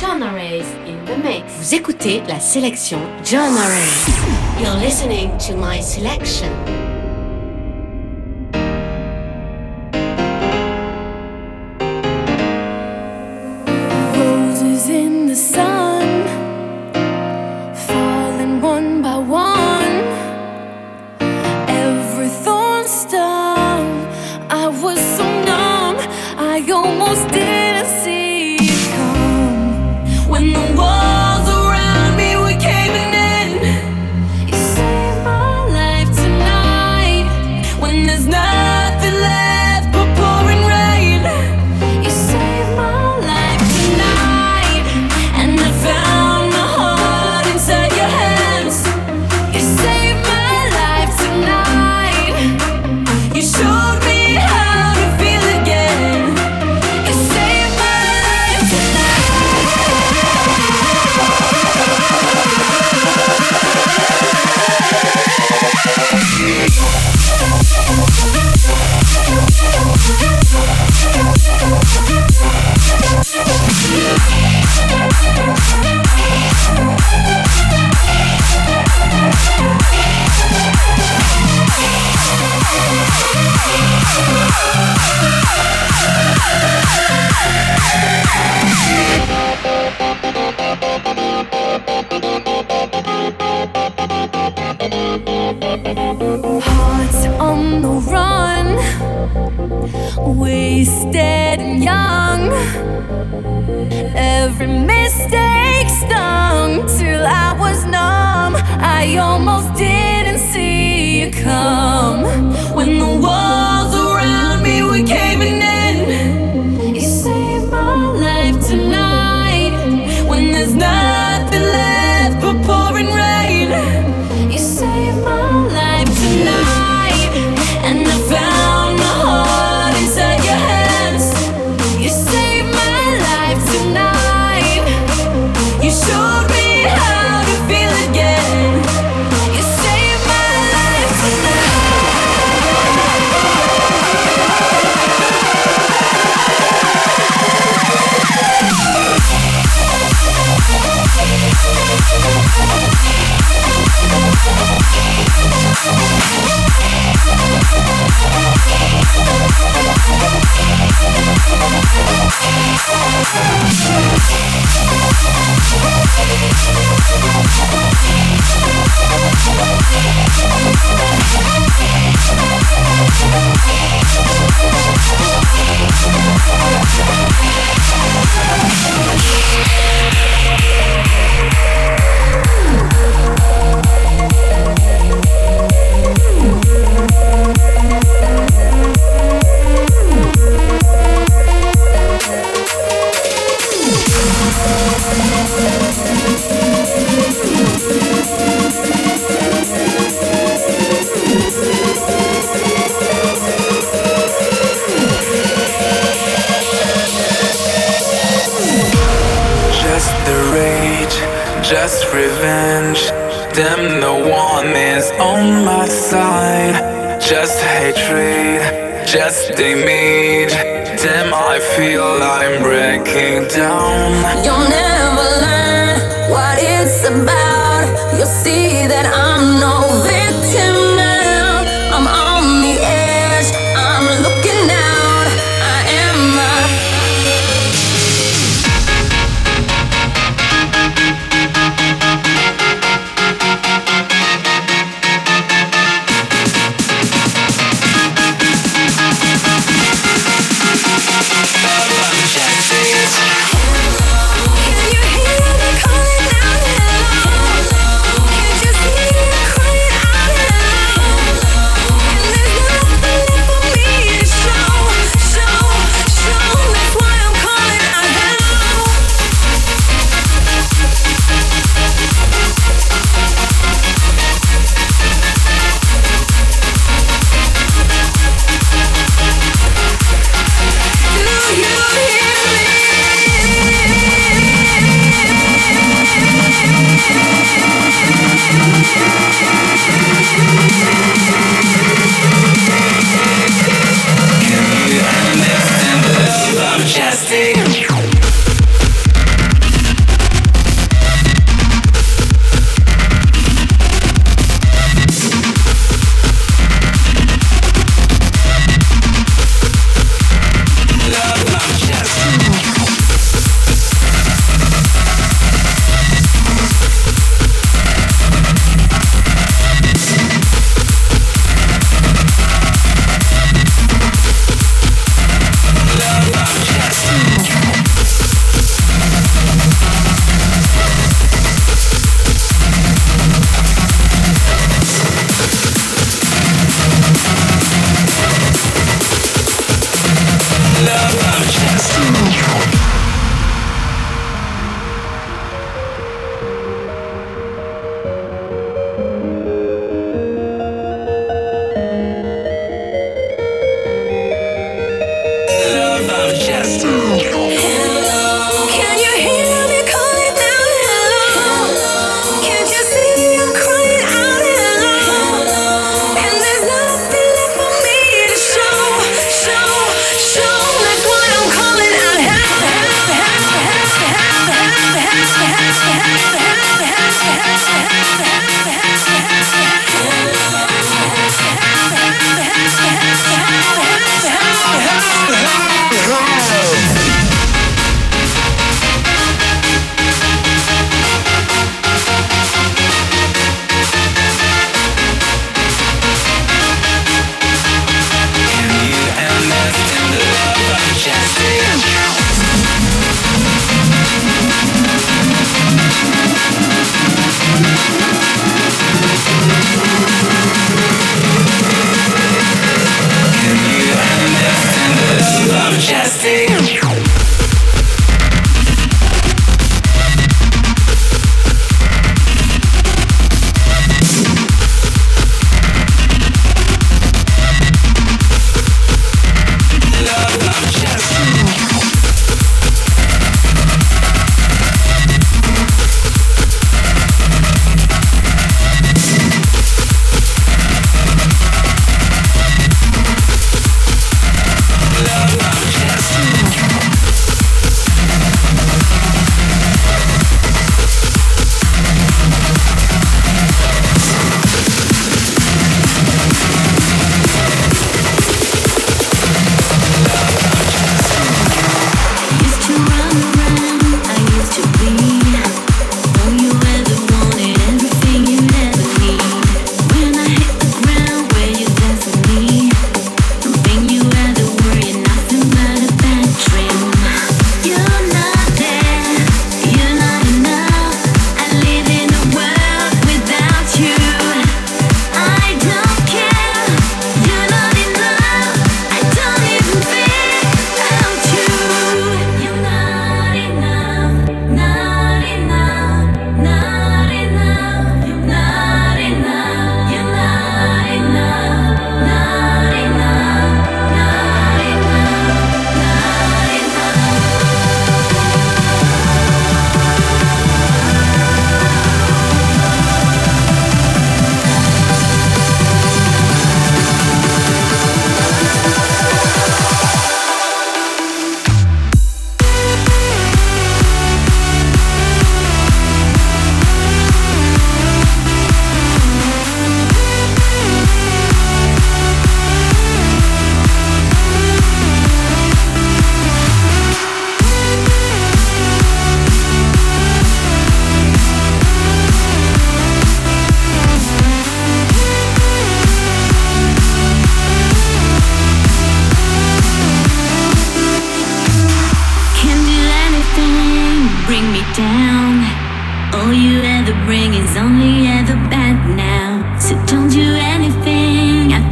John Arrays in the mix. Vous écoutez la sélection John Arrays. You're listening to my selection. came down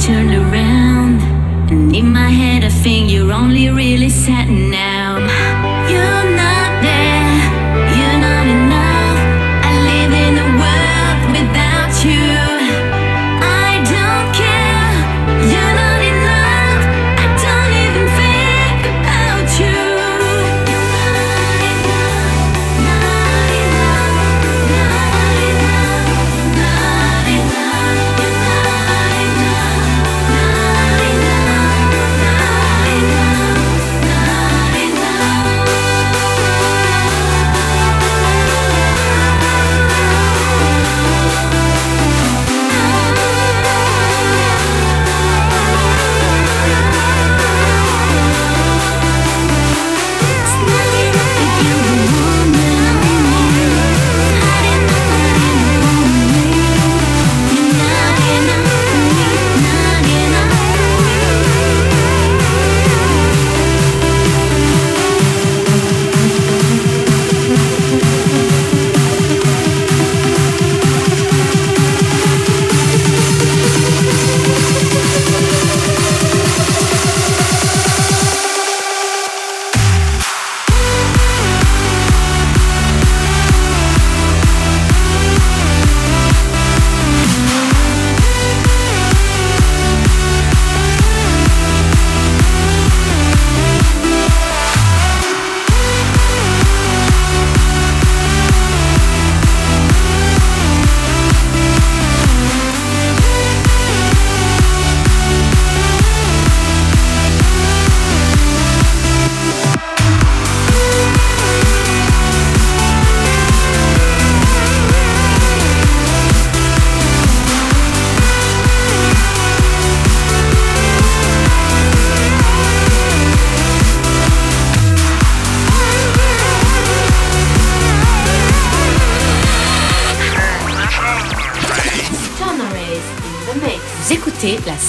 turned around, and in my head I think you're only really sad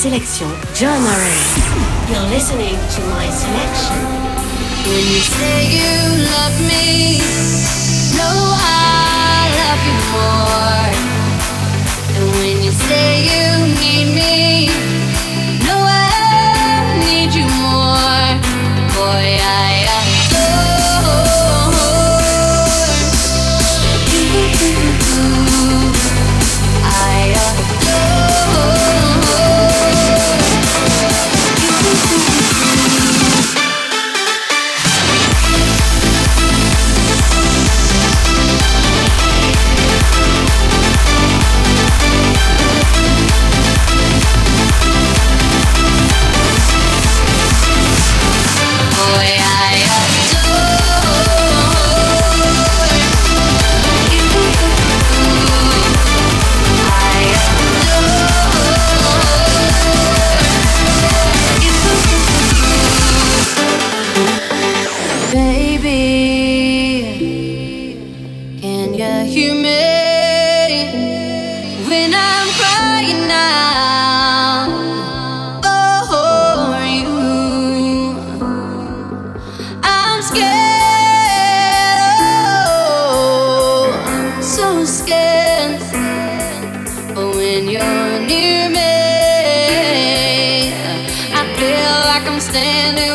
sélection, Joanna Rays. You're listening to my selection. When you say you love me, no, I love you more. And when you say you need me, standing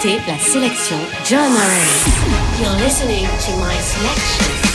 écoutez la sélection John Murray. You're listening to my selection.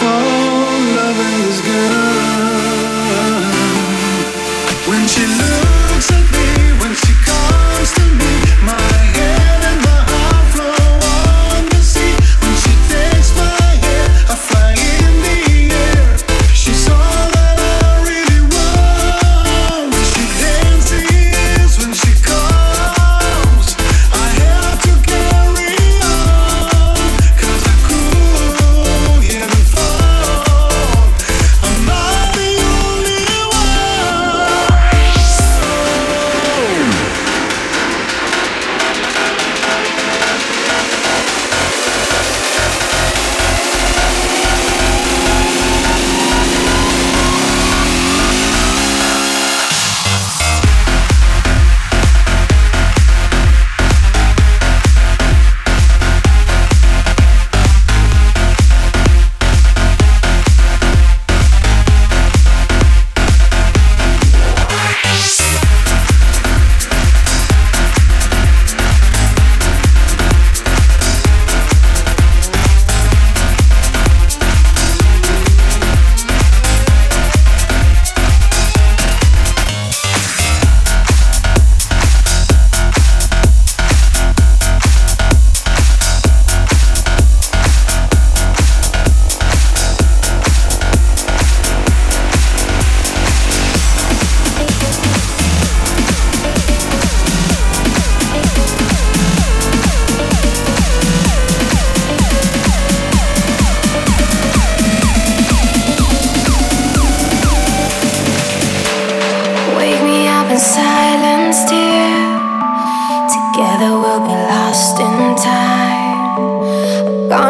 soul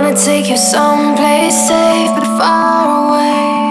wanna take you someplace safe but far away.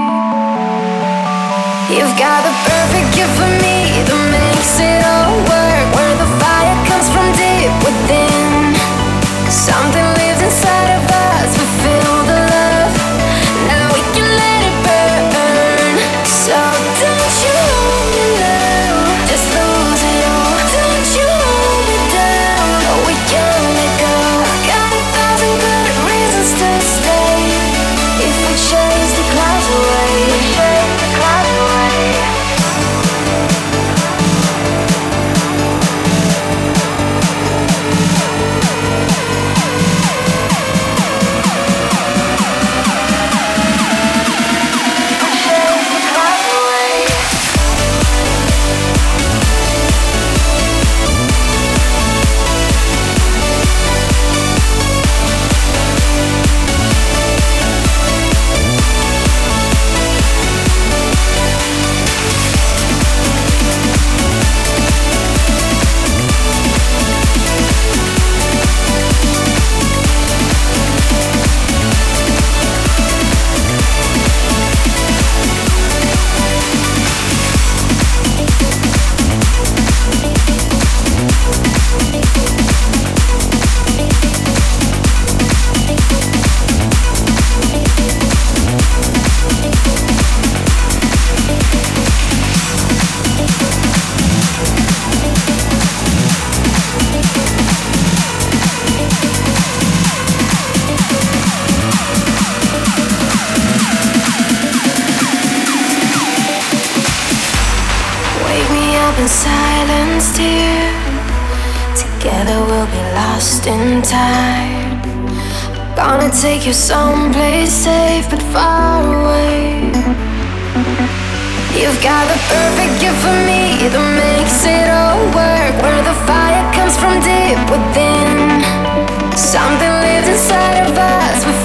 in silence, dear. Together we'll be lost in time. Gonna take you someplace safe but far away. You've got the perfect gift for me that makes it all work. Where the fire comes from deep within, something lives inside of us.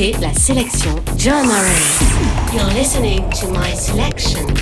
Écoutez la sélection John Orange. You're listening to my selection.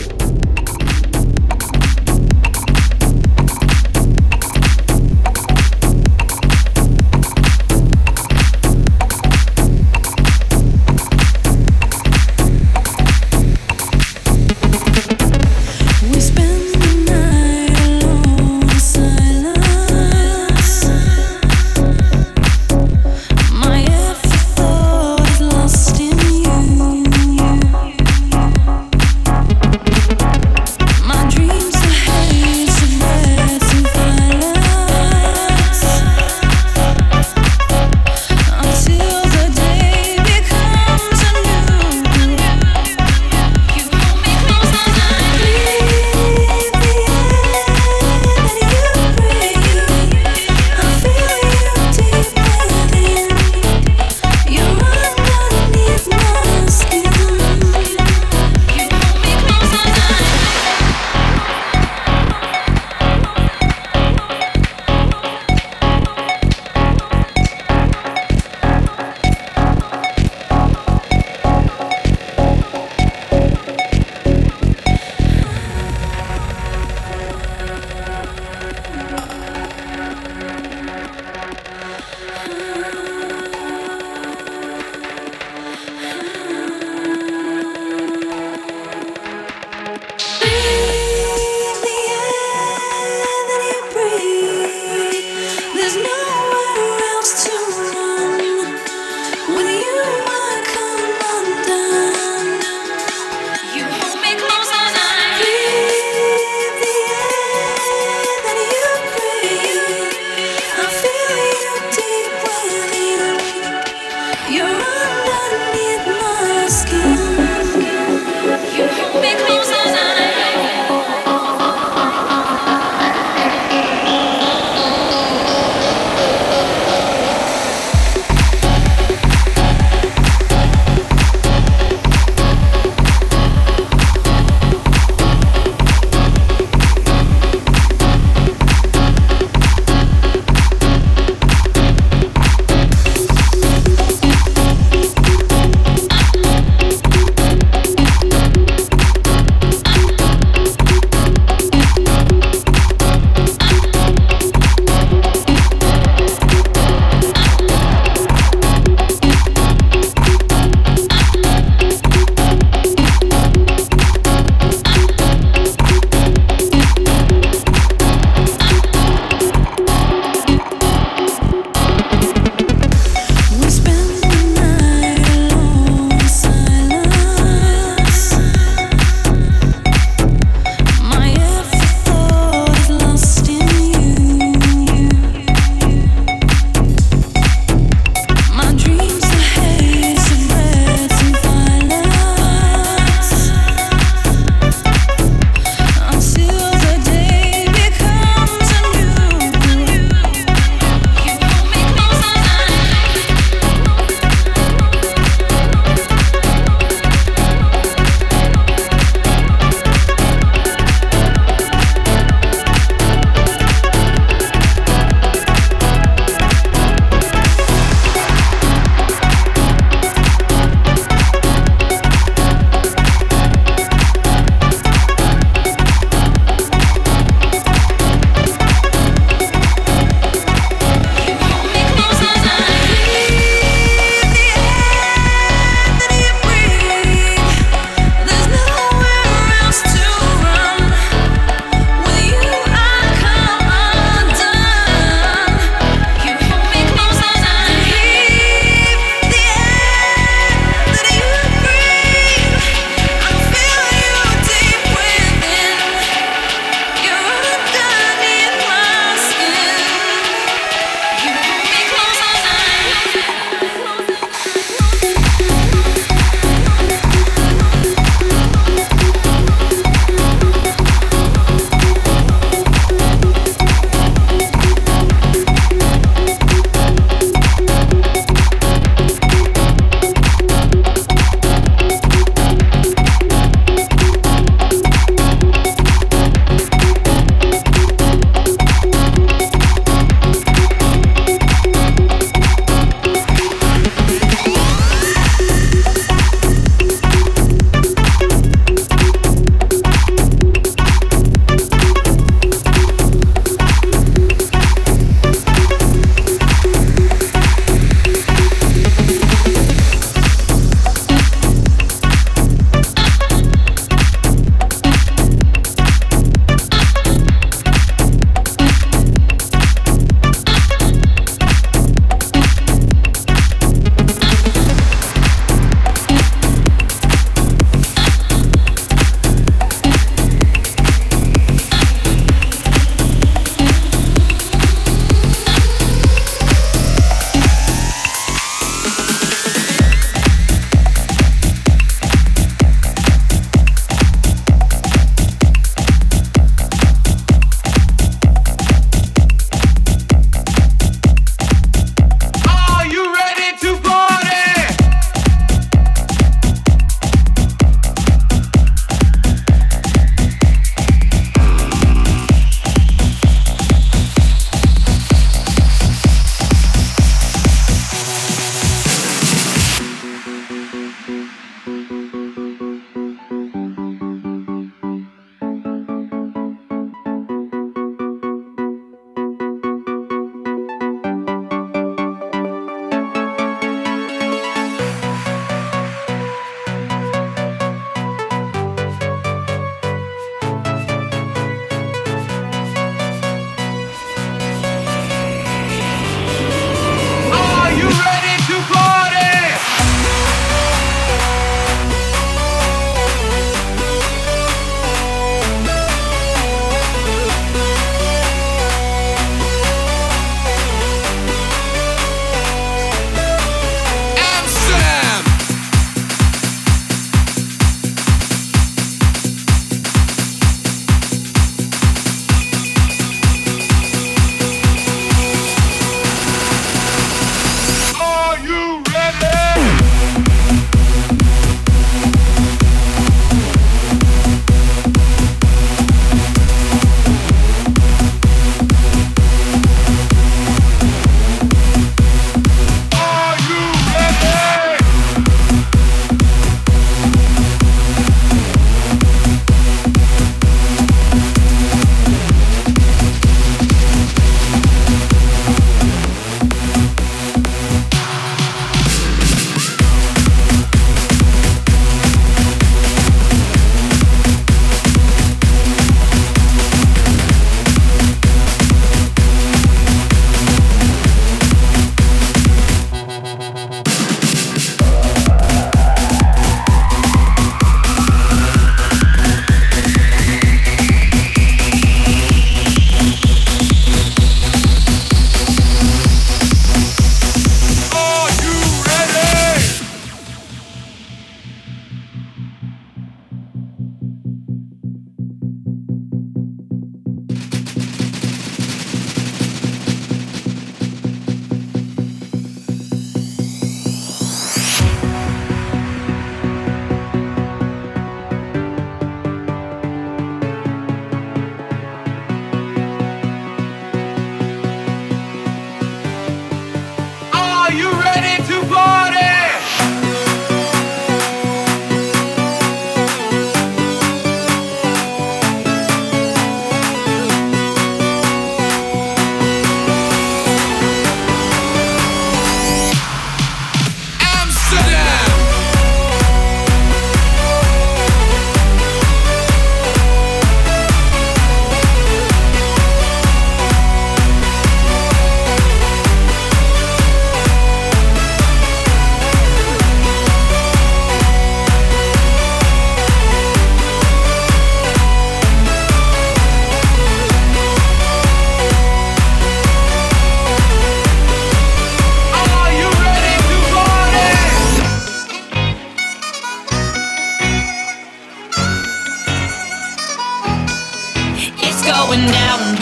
going down.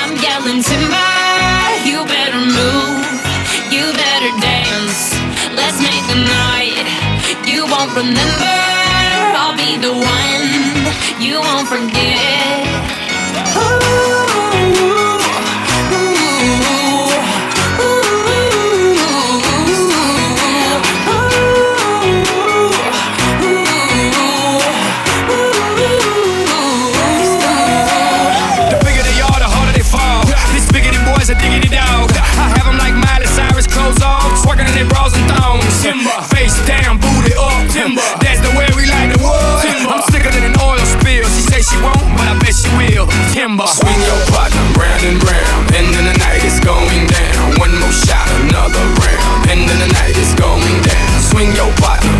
I'm yelling timber, you better move, you better dance. Let's make the night you won't remember. I'll be the one you won't forget. Timber. Face down, booty up. Timber. That's the way we like the world. Timber. I'm sicker than an oil spill. She say she won't, but I bet she will. Timber. Swing your partner round and round. End of the night is going down. One more shot, another round. End of the night is going down. Swing your partner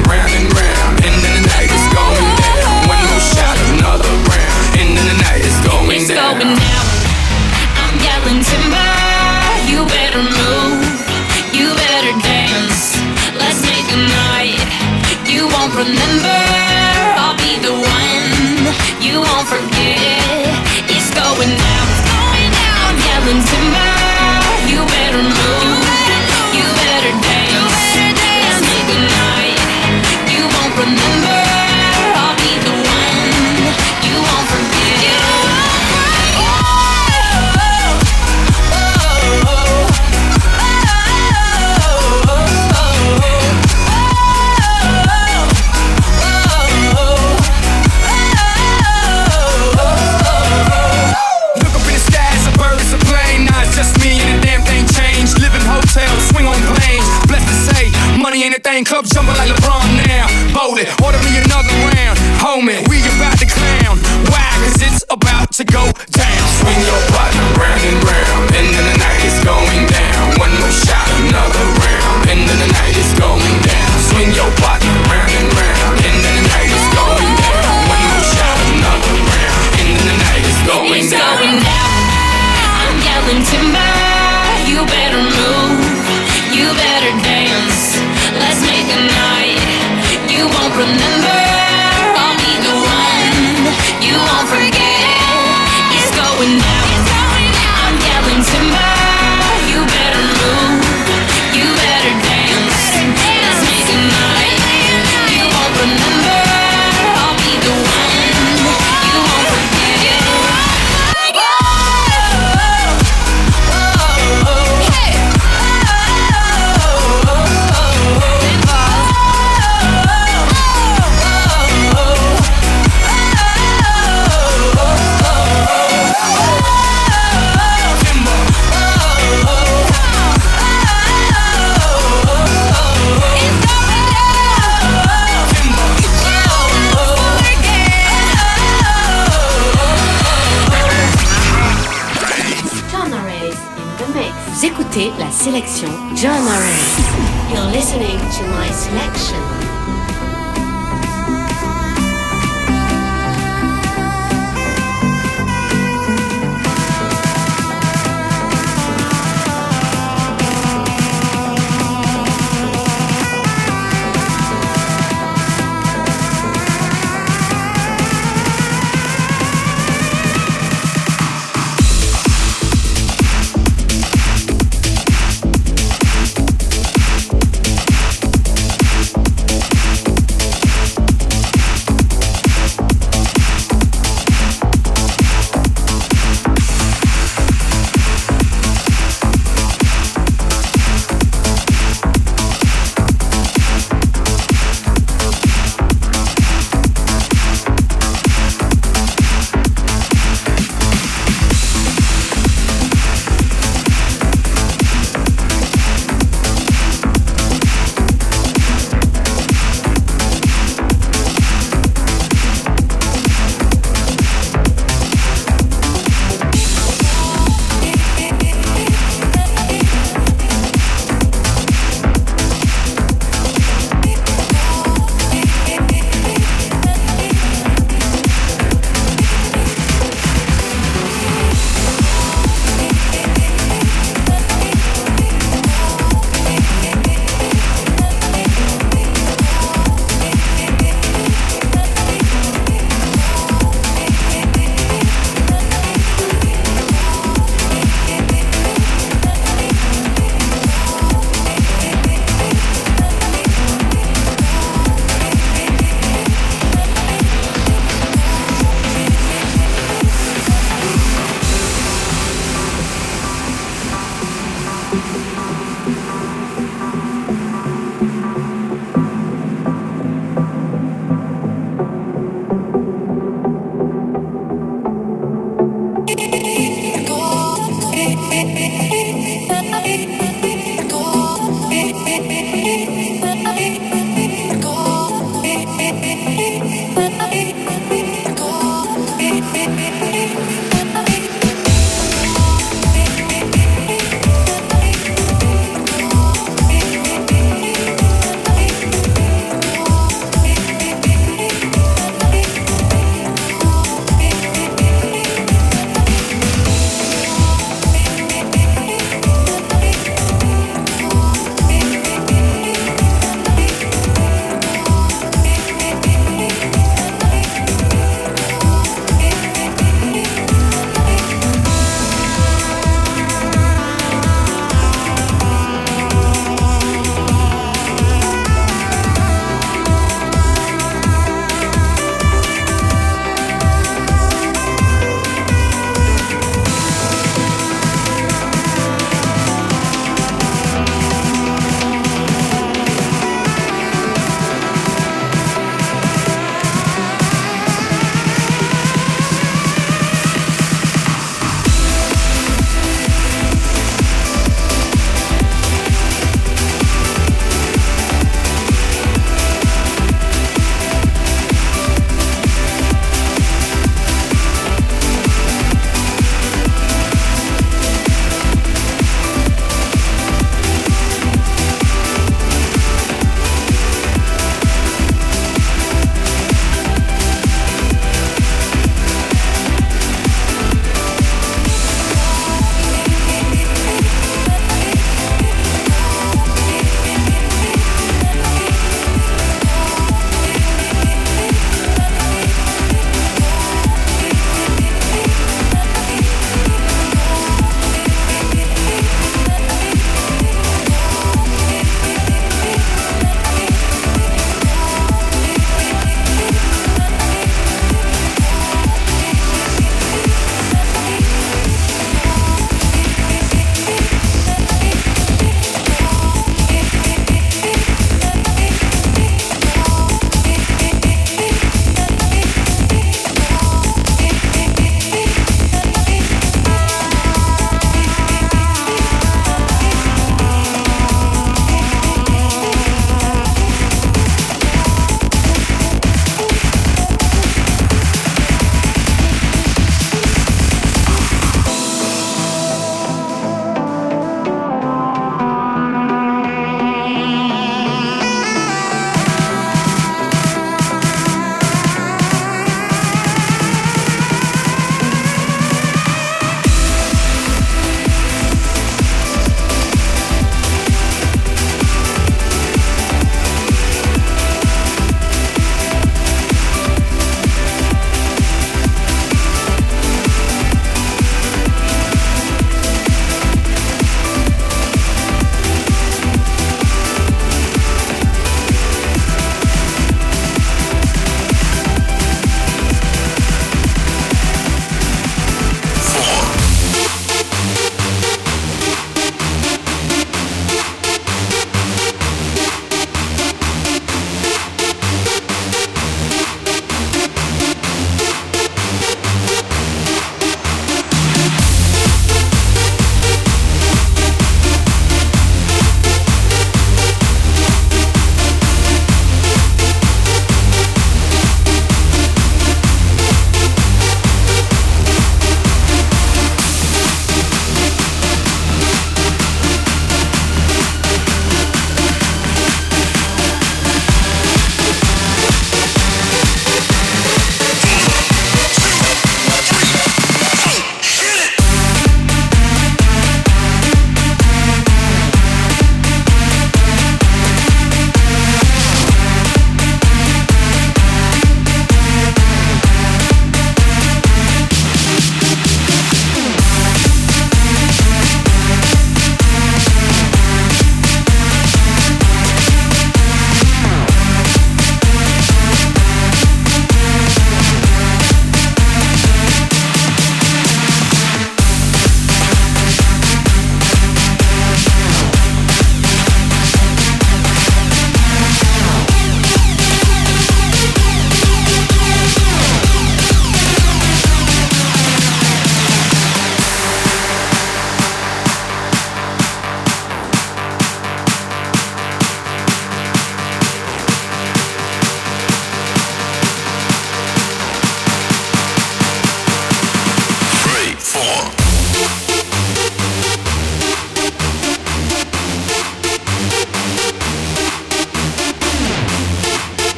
Hey, hey, hey.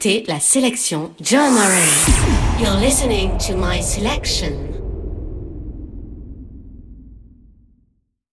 écoutez la sélection John Murray. You're listening to my selection.